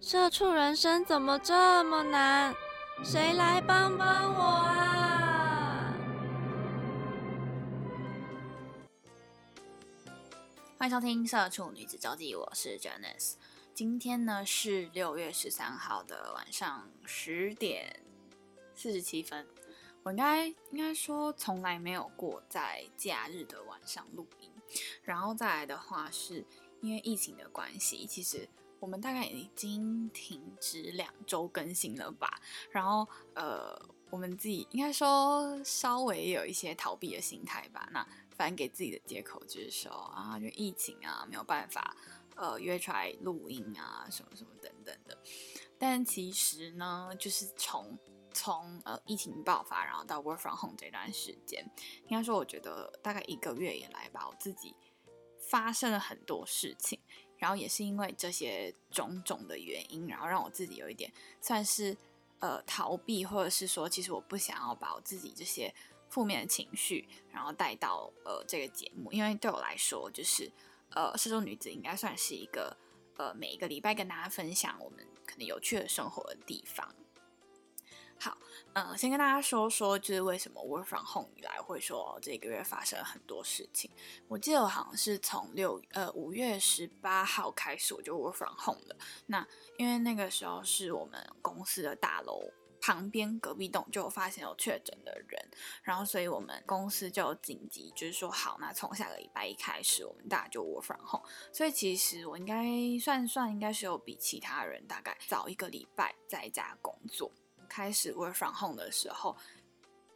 社畜人生怎么这么难？谁来帮帮我啊！欢迎收听《社畜女子周记》，我是 Janice。今天呢是六月十三号的晚上十点四十七分。我应该应该说从来没有过在假日的晚上录音。然后再来的话，是因为疫情的关系，其实。我们大概已经停止两周更新了吧，然后呃，我们自己应该说稍微有一些逃避的心态吧。那反正给自己的借口就是说啊，就疫情啊，没有办法呃约出来录音啊，什么什么等等的。但其实呢，就是从从呃疫情爆发，然后到 work from home 这段时间，应该说我觉得大概一个月以来吧，我自己发生了很多事情。然后也是因为这些种种的原因，然后让我自己有一点算是呃逃避，或者是说，其实我不想要把我自己这些负面的情绪，然后带到呃这个节目，因为对我来说，就是呃失踪女子应该算是一个呃每一个礼拜跟大家分享我们可能有趣的生活的地方。好，嗯，先跟大家说说，就是为什么 work from home 以来会说这个月发生了很多事情。我记得我好像是从六呃五月十八号开始我就 work from home 了。那因为那个时候是我们公司的大楼旁边隔壁栋就发现有确诊的人，然后所以我们公司就紧急就是说好，那从下个礼拜一开始，我们大家就 work from home。所以其实我应该算算，应该是有比其他人大概早一个礼拜在家工作。开始 work from home 的时候，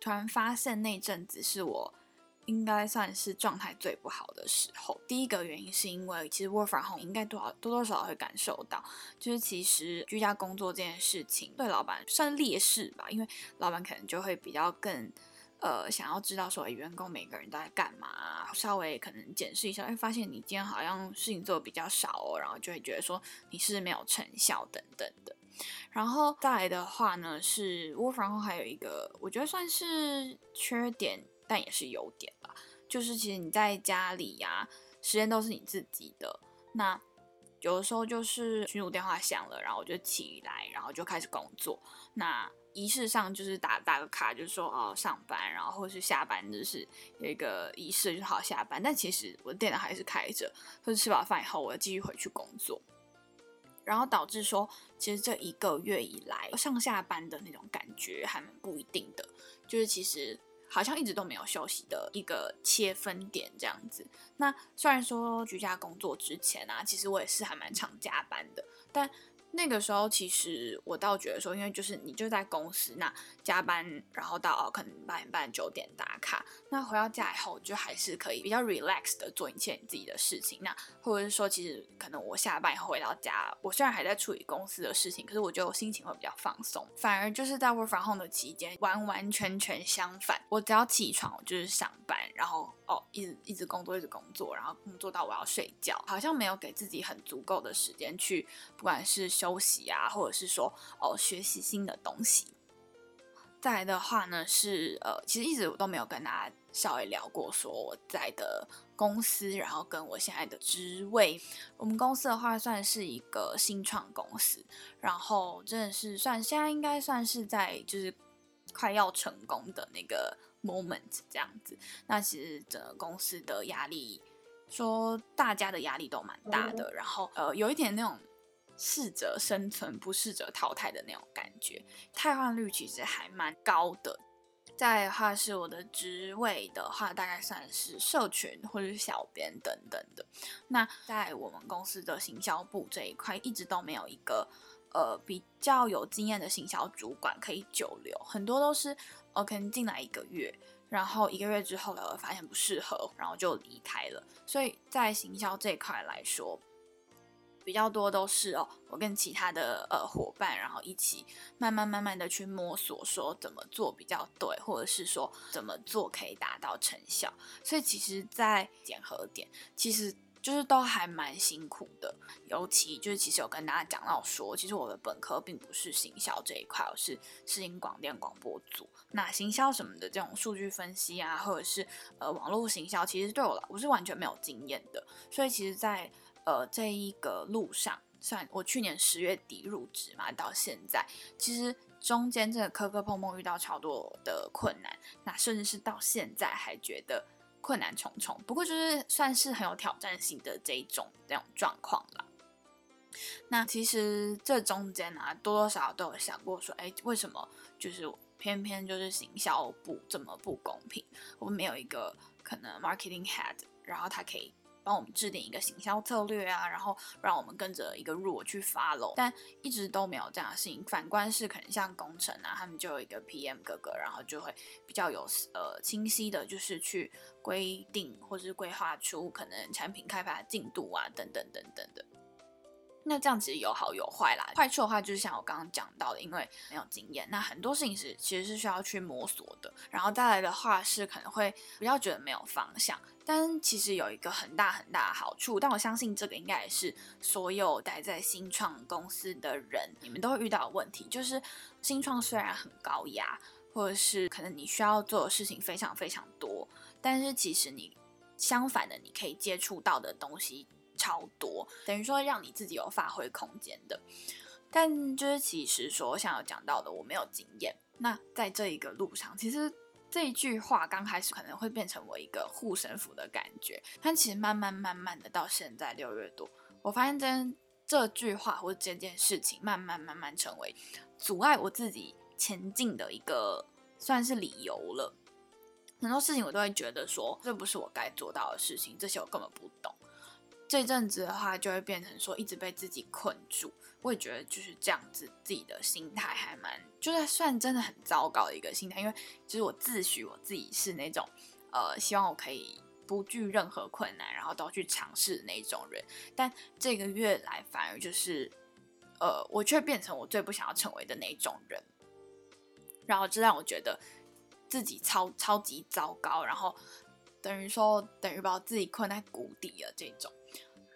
突然发现那阵子是我应该算是状态最不好的时候。第一个原因是因为其实 work from home 应该多少多多少少会感受到，就是其实居家工作这件事情对老板算劣势吧，因为老板可能就会比较更呃想要知道说员工每个人都在干嘛，稍微可能检视一下，哎，发现你今天好像事情做的比较少哦，然后就会觉得说你是没有成效等等的。然后再来的话呢，是 work from home 还有一个我觉得算是缺点，但也是优点吧。就是其实你在家里呀，时间都是你自己的。那有的时候就是群主电话响了，然后我就起来，然后就开始工作。那仪式上就是打打个卡，就是说哦上班，然后或是下班，就是有一个仪式，就好下班。但其实我的电脑还是开着，或者吃饱饭以后，我要继续回去工作。然后导致说，其实这一个月以来上下班的那种感觉还蛮不一定的，就是其实好像一直都没有休息的一个切分点这样子。那虽然说居家工作之前啊，其实我也是还蛮常加班的，但。那个时候，其实我倒觉得说，因为就是你就在公司那加班，然后到可能八点半九点打卡，那回到家以后就还是可以比较 relax 的做一切你自己的事情。那或者是说，其实可能我下班以后回到家，我虽然还在处理公司的事情，可是我觉得我心情会比较放松。反而就是在 work from home 的期间，完完全全相反。我只要起床，我就是上班，然后哦一直一直工作，一直工作，然后工作到我要睡觉，好像没有给自己很足够的时间去，不管是。休息啊，或者是说哦，学习新的东西。再来的话呢，是呃，其实一直我都没有跟大家稍微聊过，说我在的公司，然后跟我现在的职位。我们公司的话，算是一个新创公司，然后真的是算现在应该算是在就是快要成功的那个 moment 这样子。那其实整个公司的压力，说大家的压力都蛮大的，然后呃，有一点那种。适者生存，不适者淘汰的那种感觉，汰换率其实还蛮高的。再的话是我的职位的话，大概算是社群或者是小编等等的。那在我们公司的行销部这一块，一直都没有一个呃比较有经验的行销主管可以久留，很多都是呃可能进来一个月，然后一个月之后呢发现不适合，然后就离开了。所以在行销这一块来说，比较多都是哦，我跟其他的呃伙伴，然后一起慢慢慢慢的去摸索，说怎么做比较对，或者是说怎么做可以达到成效。所以其实，在检核点，其实。就是都还蛮辛苦的，尤其就是其实有跟大家讲到说，其实我的本科并不是行销这一块，我是视音广电广播组。那行销什么的这种数据分析啊，或者是呃网络行销，其实对我来我是完全没有经验的。所以其实，在呃这一个路上，算我去年十月底入职嘛，到现在其实中间这个磕磕碰碰遇到超多的困难，那甚至是到现在还觉得。困难重重，不过就是算是很有挑战性的这一种这种状况了。那其实这中间啊，多多少少都有想过说，哎，为什么就是偏偏就是行销部这么不公平？我们没有一个可能 marketing head，然后他可以。帮我们制定一个行销策略啊，然后让我们跟着一个弱去发喽但一直都没有这样的事情。反观是可能像工程啊，他们就有一个 PM 哥哥，然后就会比较有呃清晰的，就是去规定或是规划出可能产品开发进度啊，等等等等的。那这样其实有好有坏啦。坏处的话，就是像我刚刚讲到的，因为没有经验，那很多事情是其实是需要去摸索的。然后再来的话是可能会比较觉得没有方向。但其实有一个很大很大的好处，但我相信这个应该也是所有待在新创公司的人，你们都会遇到的问题，就是新创虽然很高压，或者是可能你需要做的事情非常非常多，但是其实你相反的，你可以接触到的东西。超多，等于说让你自己有发挥空间的，但就是其实说像有讲到的，我没有经验。那在这一个路上，其实这一句话刚开始可能会变成我一个护身符的感觉，但其实慢慢慢慢的到现在六月多，我发现这这句话或这件事情，慢慢慢慢成为阻碍我自己前进的一个算是理由了。很多事情我都会觉得说，这不是我该做到的事情，这些我根本不懂。这阵子的话，就会变成说一直被自己困住。我也觉得就是这样子，自己的心态还蛮，就是算真的很糟糕的一个心态。因为其实我自诩我自己是那种，呃，希望我可以不惧任何困难，然后都去尝试的那种人。但这个月来，反而就是，呃，我却变成我最不想要成为的那种人。然后这让我觉得自己超超级糟糕，然后等于说等于把自己困在谷底了这种。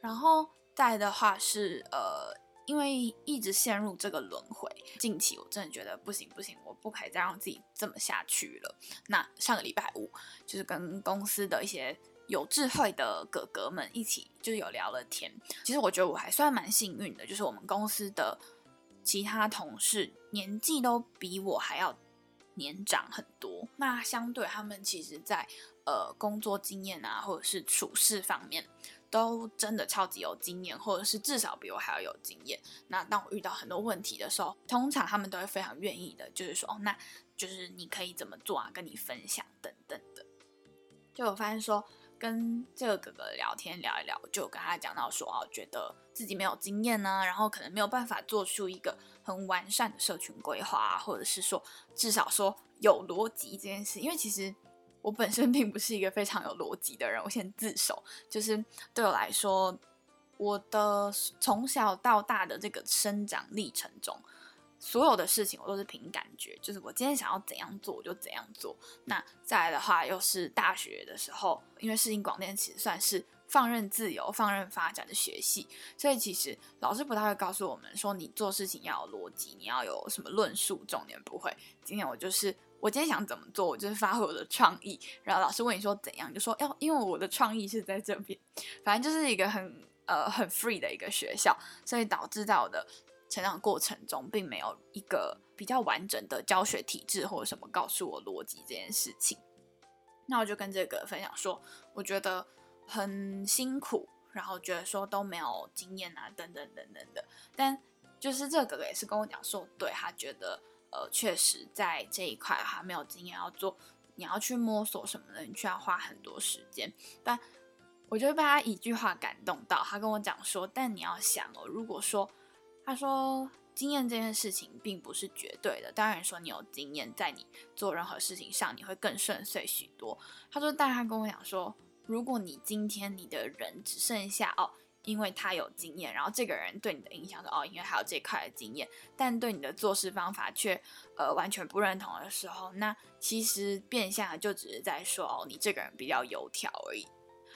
然后再的话是，呃，因为一直陷入这个轮回，近期我真的觉得不行不行，我不可以再让自己这么下去了。那上个礼拜五，就是跟公司的一些有智慧的哥哥们一起，就有聊了天。其实我觉得我还算蛮幸运的，就是我们公司的其他同事年纪都比我还要年长很多。那相对他们其实，在呃工作经验啊，或者是处事方面。都真的超级有经验，或者是至少比我还要有经验。那当我遇到很多问题的时候，通常他们都会非常愿意的，就是说，哦，那就是你可以怎么做啊，跟你分享等等的。就我发现说，跟这个哥哥聊天聊一聊，就跟他讲到说，哦，觉得自己没有经验呢，然后可能没有办法做出一个很完善的社群规划，或者是说至少说有逻辑这件事，因为其实。我本身并不是一个非常有逻辑的人，我先自首。就是对我来说，我的从小到大的这个生长历程中，所有的事情我都是凭感觉，就是我今天想要怎样做我就怎样做。那再来的话，又是大学的时候，因为世新广电其实算是放任自由、放任发展的学系，所以其实老师不太会告诉我们说你做事情要有逻辑，你要有什么论述，重点不会。今天我就是。我今天想怎么做，我就是发挥我的创意。然后老师问你说怎样，就说要，因为我的创意是在这边。反正就是一个很呃很 free 的一个学校，所以导致在我的成长过程中，并没有一个比较完整的教学体制或者什么告诉我逻辑这件事情。那我就跟这个分享说，我觉得很辛苦，然后觉得说都没有经验啊，等等等等的。但就是这个哥哥也是跟我讲说，对他觉得。呃，确实在这一块还没有经验要做，你要去摸索什么的，你需要花很多时间。但我就被他一句话感动到，他跟我讲说：“但你要想哦，如果说他说经验这件事情并不是绝对的，当然说你有经验，在你做任何事情上你会更顺遂许多。”他说：“但他跟我讲说，如果你今天你的人只剩下哦。”因为他有经验，然后这个人对你的印象是哦，因为他有这块的经验，但对你的做事方法却呃完全不认同的时候，那其实变相就只是在说哦，你这个人比较油条而已。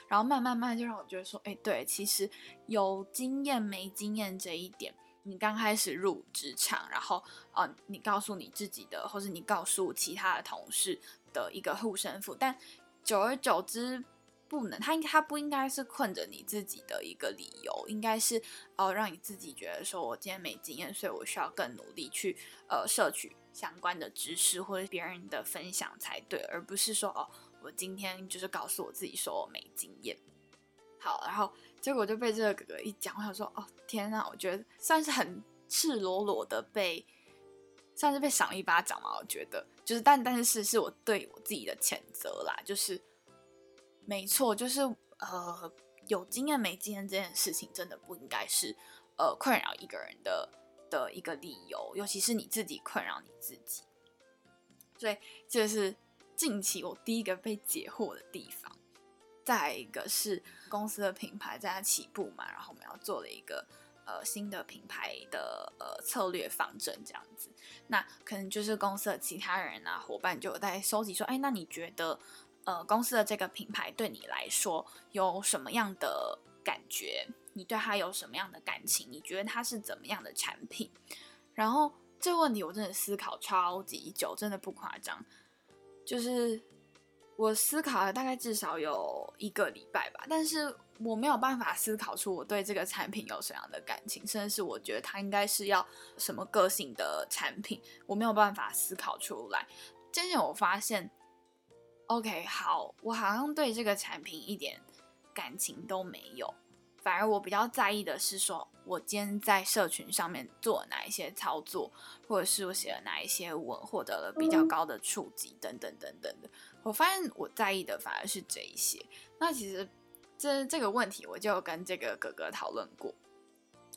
然后慢慢慢就让我觉得说，哎，对，其实有经验没经验这一点，你刚开始入职场，然后呃，你告诉你自己的，或是你告诉其他的同事的一个护身符，但久而久之。不能，他应他不应该是困着你自己的一个理由，应该是哦，让你自己觉得说，我今天没经验，所以我需要更努力去呃摄取相关的知识或者别人的分享才对，而不是说哦，我今天就是告诉我自己说我没经验。好，然后结果就被这个哥哥一讲，我想说哦天呐，我觉得算是很赤裸裸的被，算是被赏了一巴掌嘛，我觉得就是但但是是我对我自己的谴责啦，就是。没错，就是呃，有经验没经验这件事情，真的不应该是呃困扰一个人的的一个理由，尤其是你自己困扰你自己。所以这是近期我第一个被解惑的地方。再一个是公司的品牌在起步嘛，然后我们要做了一个呃新的品牌的呃策略方针这样子，那可能就是公司的其他人啊伙伴就有在收集说，哎，那你觉得？呃，公司的这个品牌对你来说有什么样的感觉？你对它有什么样的感情？你觉得它是怎么样的产品？然后这个问题我真的思考超级久，真的不夸张。就是我思考了大概至少有一个礼拜吧，但是我没有办法思考出我对这个产品有什么样的感情，甚至是我觉得它应该是要什么个性的产品，我没有办法思考出来。渐渐我发现。OK，好，我好像对这个产品一点感情都没有，反而我比较在意的是说，我今天在社群上面做哪一些操作，或者是我写了哪一些文，获得了比较高的触及等等等等的。我发现我在意的反而是这一些。那其实这这个问题，我就跟这个哥哥讨论过，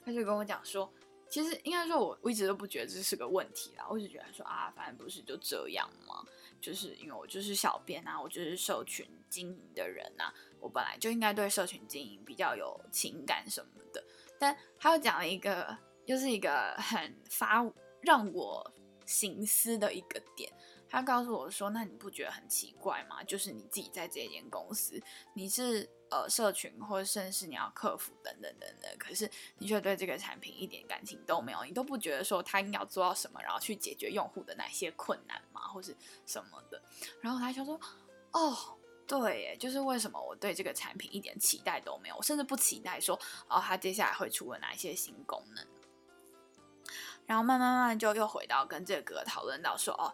他就跟我讲说，其实应该说我我一直都不觉得这是个问题啦，我一直觉得说啊，反正不是就这样吗？就是因为我就是小编啊，我就是社群经营的人啊，我本来就应该对社群经营比较有情感什么的。但他又讲了一个，又是一个很发让我心思的一个点。他告诉我说：“那你不觉得很奇怪吗？就是你自己在这间公司，你是。”呃，社群或者甚至是你要克服等等等等，可是你却对这个产品一点感情都没有，你都不觉得说他应该要做到什么，然后去解决用户的哪些困难吗，或是什么的？然后他就说：“哦，对，就是为什么我对这个产品一点期待都没有，我甚至不期待说哦，他接下来会出了哪一些新功能。”然后慢慢慢慢就又回到跟这个讨论到说：“哦，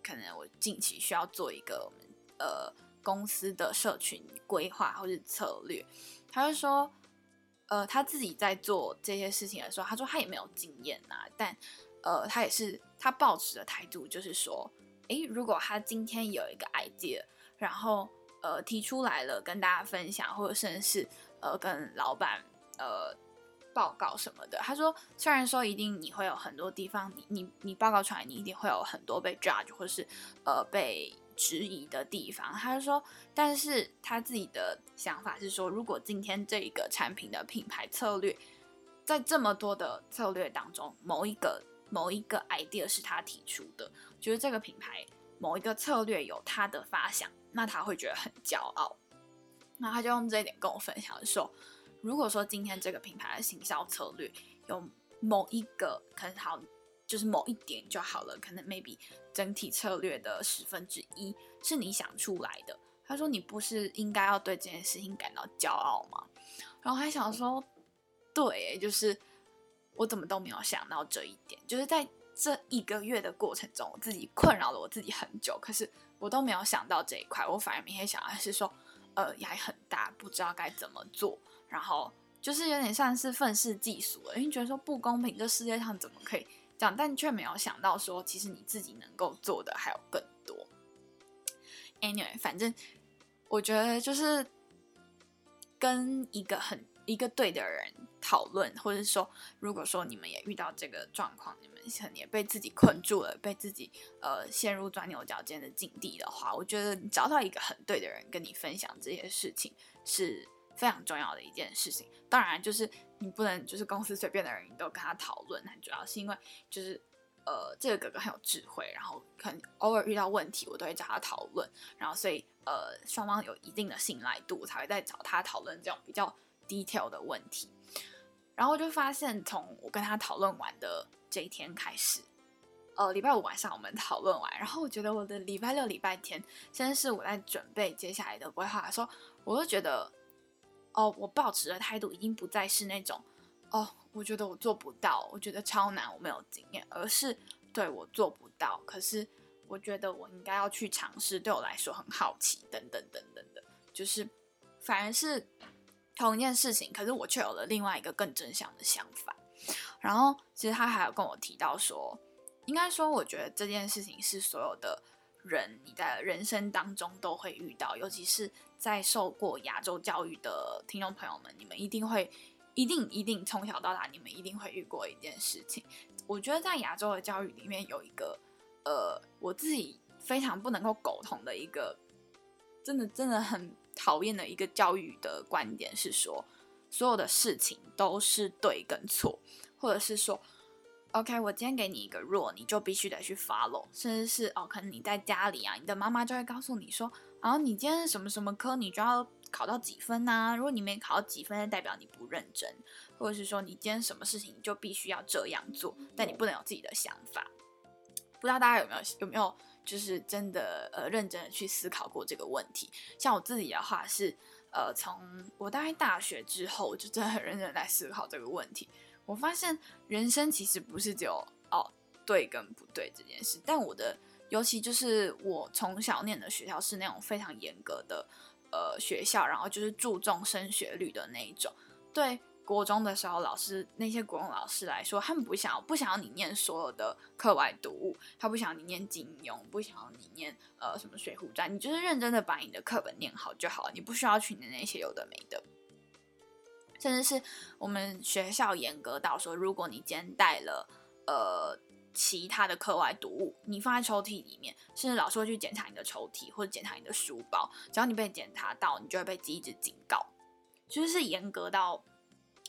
可能我近期需要做一个我们呃。”公司的社群规划或是策略，他就说，呃，他自己在做这些事情的时候，他说他也没有经验呐，但，呃，他也是他保持的态度就是说，诶，如果他今天有一个 idea，然后呃提出来了跟大家分享，或者甚至是呃跟老板呃报告什么的，他说虽然说一定你会有很多地方，你你你报告出来，你一定会有很多被 judge 或是呃被。质疑的地方，他就说，但是他自己的想法是说，如果今天这一个产品的品牌策略，在这么多的策略当中，某一个某一个 idea 是他提出的，就是这个品牌某一个策略有他的发想，那他会觉得很骄傲。那他就用这一点跟我分享说，如果说今天这个品牌的行销策略有某一个可能好。就是某一点就好了，可能 maybe 整体策略的十分之一是你想出来的。他说你不是应该要对这件事情感到骄傲吗？然后还想说，对，就是我怎么都没有想到这一点，就是在这一个月的过程中，我自己困扰了我自己很久，可是我都没有想到这一块，我反而明天想的是说，呃，压力很大，不知道该怎么做，然后就是有点像是愤世嫉俗了，因为觉得说不公平，这世界上怎么可以？讲，但却没有想到说，其实你自己能够做的还有更多。Anyway，反正我觉得就是跟一个很一个对的人讨论，或者说，如果说你们也遇到这个状况，你们可能也被自己困住了，被自己呃陷入钻牛角尖的境地的话，我觉得找到一个很对的人跟你分享这些事情是非常重要的一件事情。当然，就是你不能就是公司随便的人你都跟他讨论，很主要是因为就是呃这个哥哥很有智慧，然后可能偶尔遇到问题我都会找他讨论，然后所以呃双方有一定的信赖度才会再找他讨论这种比较 detail 的问题。然后就发现从我跟他讨论完的这一天开始。呃，礼拜五晚上我们讨论完，然后我觉得我的礼拜六、礼拜天，现在是我在准备接下来的规划的时候，我就觉得，哦，我抱持的态度已经不再是那种，哦，我觉得我做不到，我觉得超难，我没有经验，而是对我做不到，可是我觉得我应该要去尝试，对我来说很好奇，等等等等的，就是反而是同一件事情，可是我却有了另外一个更正向的想法。然后其实他还有跟我提到说。应该说，我觉得这件事情是所有的人你在人生当中都会遇到，尤其是在受过亚洲教育的听众朋友们，你们一定会、一定、一定从小到大，你们一定会遇过一件事情。我觉得在亚洲的教育里面，有一个呃，我自己非常不能够苟同的一个，真的真的很讨厌的一个教育的观点是说，所有的事情都是对跟错，或者是说。OK，我今天给你一个弱，你就必须得去 follow，甚至是哦，可能你在家里啊，你的妈妈就会告诉你说，然后你今天什么什么科，你就要考到几分呐？如果你没考到几分，代表你不认真，或者是说你今天什么事情你就必须要这样做，但你不能有自己的想法。不知道大家有没有有没有就是真的呃认真的去思考过这个问题？像我自己的话是呃，从我大概大学之后，就真的很认真在思考这个问题。我发现人生其实不是只有哦对跟不对这件事，但我的尤其就是我从小念的学校是那种非常严格的呃学校，然后就是注重升学率的那一种。对国中的时候，老师那些国中老师来说，他们不想不想要你念所有的课外读物，他不想要你念金庸，不想要你念呃什么水浒传，你就是认真的把你的课本念好就好了，你不需要去念那些有的没的。甚至是我们学校严格到说，如果你今天带了呃其他的课外读物，你放在抽屉里面，甚至老师会去检查你的抽屉或者检查你的书包，只要你被检查到，你就会被记一直警告，就是严格到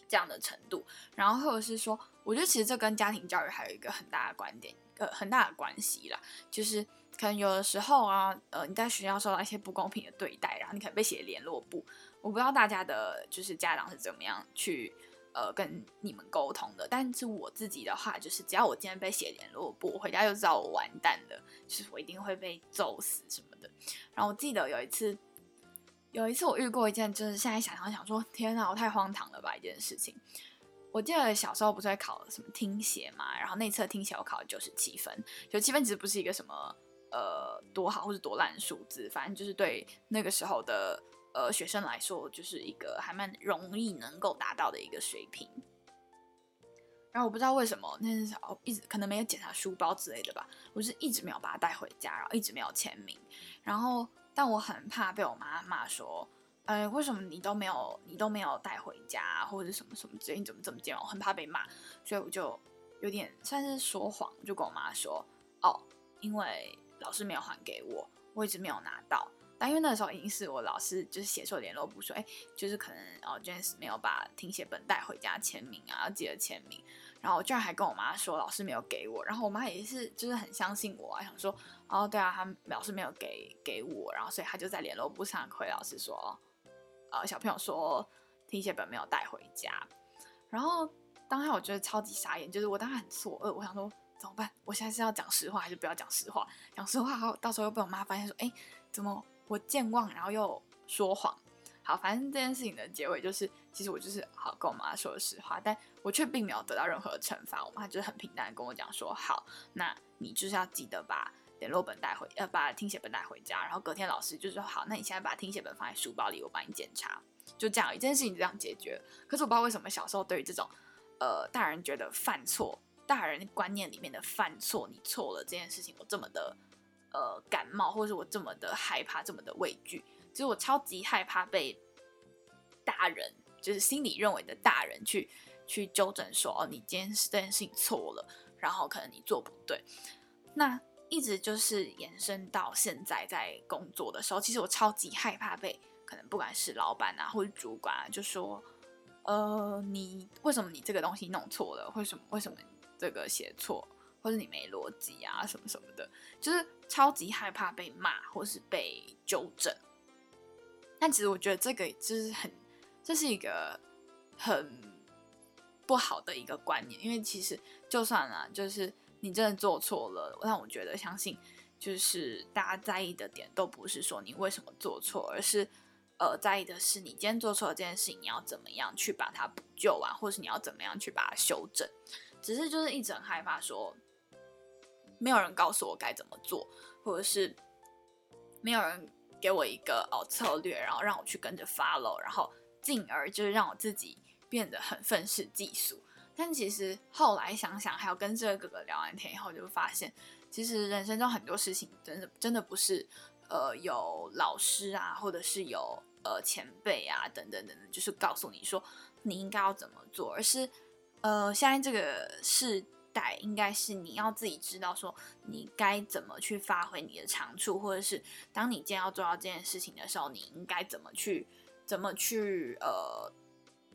这样的程度。然后或者是说，我觉得其实这跟家庭教育还有一个很大的观点，呃，很大的关系啦，就是可能有的时候啊，呃，你在学校受到一些不公平的对待，然后你可能被写联络簿。我不知道大家的就是家长是怎么样去呃跟你们沟通的，但是我自己的话，就是只要我今天被写联络簿，我回家就知道我完蛋了，就是我一定会被揍死什么的。然后我记得有一次，有一次我遇过一件，就是现在想想想说，天哪，我太荒唐了吧！一件事情，我记得小时候不是会考什么听写嘛，然后那次听写我考了九十七分，九十七分其实不是一个什么呃多好或者多烂的数字，反正就是对那个时候的。呃，学生来说就是一个还蛮容易能够达到的一个水平。然后我不知道为什么那时候一直可能没有检查书包之类的吧，我是一直没有把它带回家，然后一直没有签名。然后，但我很怕被我妈骂说，呃，为什么你都没有你都没有带回家，或者什么什么之类，你怎么这么贱？我很怕被骂，所以我就有点算是说谎，就跟我妈说，哦，因为老师没有还给我，我一直没有拿到。但因为那时候已经是我老师就是写错联络簿说，哎，就是可能哦 j a n e 没有把听写本带回家签名啊，要记得签名。然后我居然还跟我妈说老师没有给我，然后我妈也是就是很相信我啊，想说哦对啊，他老师没有给给我，然后所以他就在联络簿上回老师说，呃小朋友说听写本没有带回家。然后当下我觉得超级傻眼，就是我当时很错愕，我想说怎么办？我现在是要讲实话还是不要讲实话？讲实话后到时候又被我妈发现说，哎怎么？我健忘，然后又说谎。好，反正这件事情的结尾就是，其实我就是好跟我妈说实话，但我却并没有得到任何惩罚。我妈就是很平淡的跟我讲说：“好，那你就是要记得把联络本带回，呃，把听写本带回家。然后隔天老师就说：好，那你现在把听写本放在书包里，我帮你检查。就这样，一件事情就这样解决。可是我不知道为什么小时候对于这种，呃，大人觉得犯错，大人观念里面的犯错，你错了这件事情，我这么的。”呃，感冒，或者是我这么的害怕，这么的畏惧，其实我超级害怕被大人，就是心里认为的大人去去纠正说，哦，你今天是这件事情错了，然后可能你做不对。那一直就是延伸到现在在工作的时候，其实我超级害怕被可能不管是老板啊或者主管啊，就说，呃，你为什么你这个东西弄错了？为什么为什么这个写错，或者你没逻辑啊什么什么的，就是超级害怕被骂或是被纠正。但其实我觉得这个就是很，这是一个很不好的一个观念，因为其实就算啊，就是你真的做错了，让我觉得相信。就是大家在意的点都不是说你为什么做错，而是呃在意的是你今天做错了这件事情，你要怎么样去把它补救完，或是你要怎么样去把它修正。只是就是一直很害怕说，没有人告诉我该怎么做，或者是没有人给我一个哦策略，然后让我去跟着 follow，然后进而就是让我自己变得很愤世嫉俗。但其实后来想想，还有跟这个哥哥聊完天以后，就发现。其实人生中很多事情，真的真的不是，呃，有老师啊，或者是有呃前辈啊，等等等等，就是告诉你说你应该要怎么做，而是，呃，现在这个时代应该是你要自己知道说你该怎么去发挥你的长处，或者是当你今天要做到这件事情的时候，你应该怎么去怎么去呃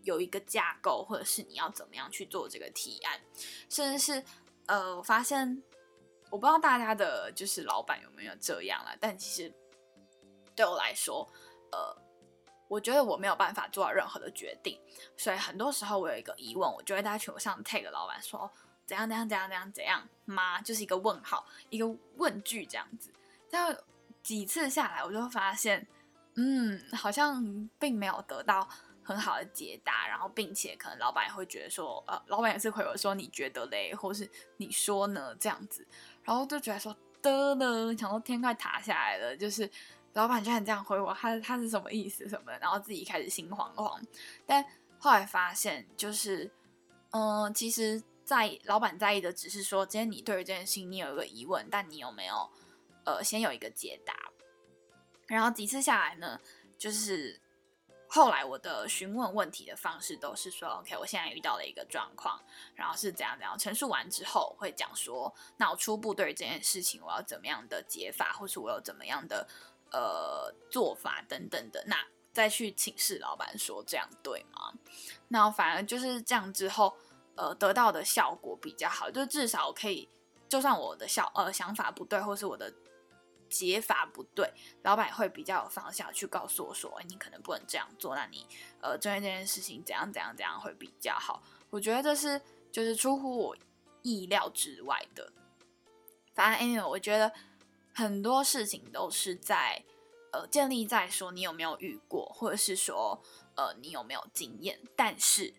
有一个架构，或者是你要怎么样去做这个提案，甚至是呃，我发现。我不知道大家的就是老板有没有这样了，但其实对我来说，呃，我觉得我没有办法做到任何的决定，所以很多时候我有一个疑问，我就会在群上 tag 老板说怎样怎样怎样怎样怎样吗？就是一个问号，一个问句这样子。但几次下来，我就发现，嗯，好像并没有得到。很好的解答，然后并且可能老板也会觉得说，呃，老板也是回我说你觉得嘞，或是你说呢这样子，然后就觉得说的呢，想说天快塌下来了，就是老板居然这样回我，他他是什么意思什么的，然后自己开始心慌慌。但后来发现，就是嗯，其实在老板在意的只是说，今天你对于这件事情你有一个疑问，但你有没有呃先有一个解答？然后几次下来呢，就是。后来我的询问问题的方式都是说，OK，我现在遇到了一个状况，然后是怎样怎样陈述完之后，会讲说，那我初步对于这件事情我要怎么样的解法，或是我有怎么样的呃做法等等的，那再去请示老板说这样对吗？那反而就是这样之后，呃，得到的效果比较好，就至少可以，就算我的想呃想法不对，或是我的。解法不对，老板也会比较有方向去告诉我说：“哎，你可能不能这样做，那你呃，针对这件事情怎样怎样怎样会比较好。”我觉得这是就是出乎我意料之外的。反正 anyway，我觉得很多事情都是在呃建立在说你有没有遇过，或者是说呃你有没有经验，但是。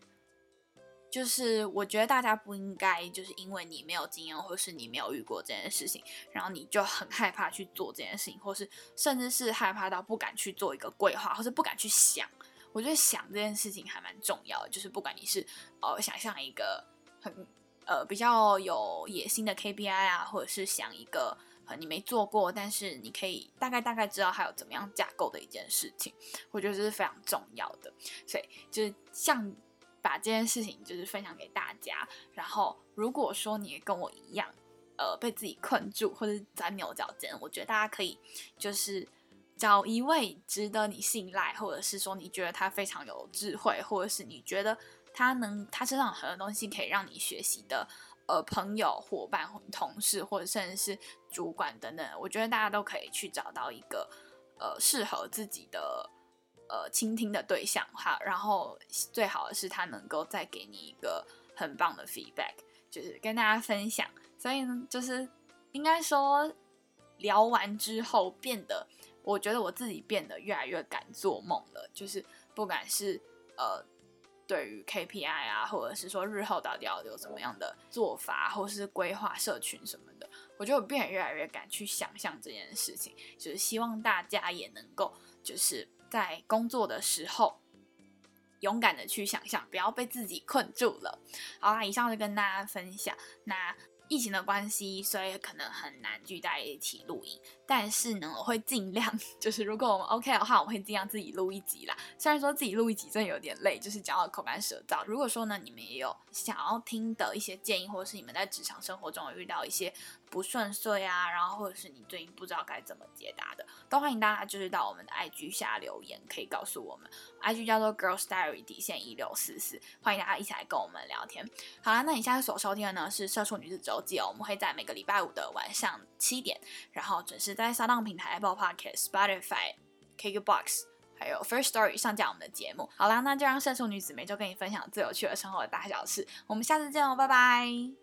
就是我觉得大家不应该就是因为你没有经验，或是你没有遇过这件事情，然后你就很害怕去做这件事情，或是甚至是害怕到不敢去做一个规划，或是不敢去想。我觉得想这件事情还蛮重要的，就是不管你是呃想象一个很呃比较有野心的 KPI 啊，或者是想一个你没做过，但是你可以大概大概知道还有怎么样架构的一件事情，我觉得这是非常重要的。所以就是像。把这件事情就是分享给大家，然后如果说你跟我一样，呃，被自己困住或者钻牛角尖，我觉得大家可以就是找一位值得你信赖，或者是说你觉得他非常有智慧，或者是你觉得他能他身上很多东西可以让你学习的，呃，朋友、伙伴、同事，或者甚至是主管等等，我觉得大家都可以去找到一个呃适合自己的。呃，倾听的对象哈，然后最好的是他能够再给你一个很棒的 feedback，就是跟大家分享。所以呢，就是应该说聊完之后，变得我觉得我自己变得越来越敢做梦了。就是不管是呃对于 KPI 啊，或者是说日后到底要有什么样的做法，或是规划社群什么的，我觉得我变得越来越敢去想象这件事情。就是希望大家也能够就是。在工作的时候，勇敢的去想象，不要被自己困住了。好啦，以上就跟大家分享。那疫情的关系，所以可能很难聚在一起录音。但是呢，我会尽量，就是如果我们 OK 的话，我会尽量自己录一集啦。虽然说自己录一集真的有点累，就是讲到口干舌燥。如果说呢，你们也有想要听的一些建议，或者是你们在职场生活中有遇到一些不顺遂啊，然后或者是你最近不知道该怎么解答的，都欢迎大家就是到我们的 IG 下留言，可以告诉我们。IG 叫做 Girls Diary 底线一六四四，欢迎大家一起来跟我们聊天。好啦，那你现在所收听的呢是《社畜女子周记》哦，我们会在每个礼拜五的晚上七点，然后准时在沙当平台、Apple Podcast、Spotify、KKBox 还有 First Story 上架我们的节目。好啦，那就让社畜女子每周跟你分享最有趣的生活的大小事。我们下次见哦，拜拜。